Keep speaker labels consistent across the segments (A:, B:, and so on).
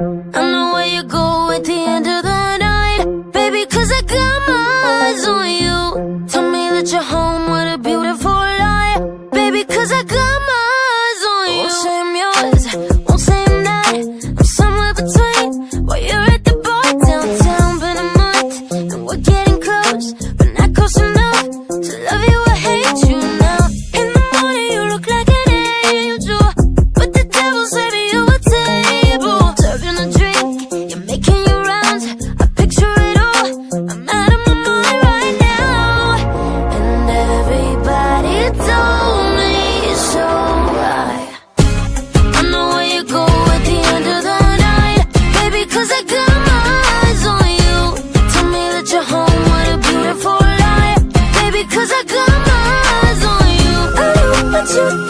A: I know what you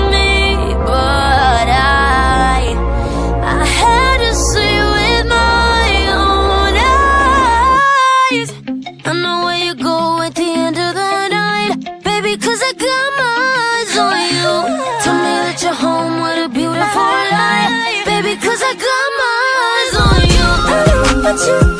A: what you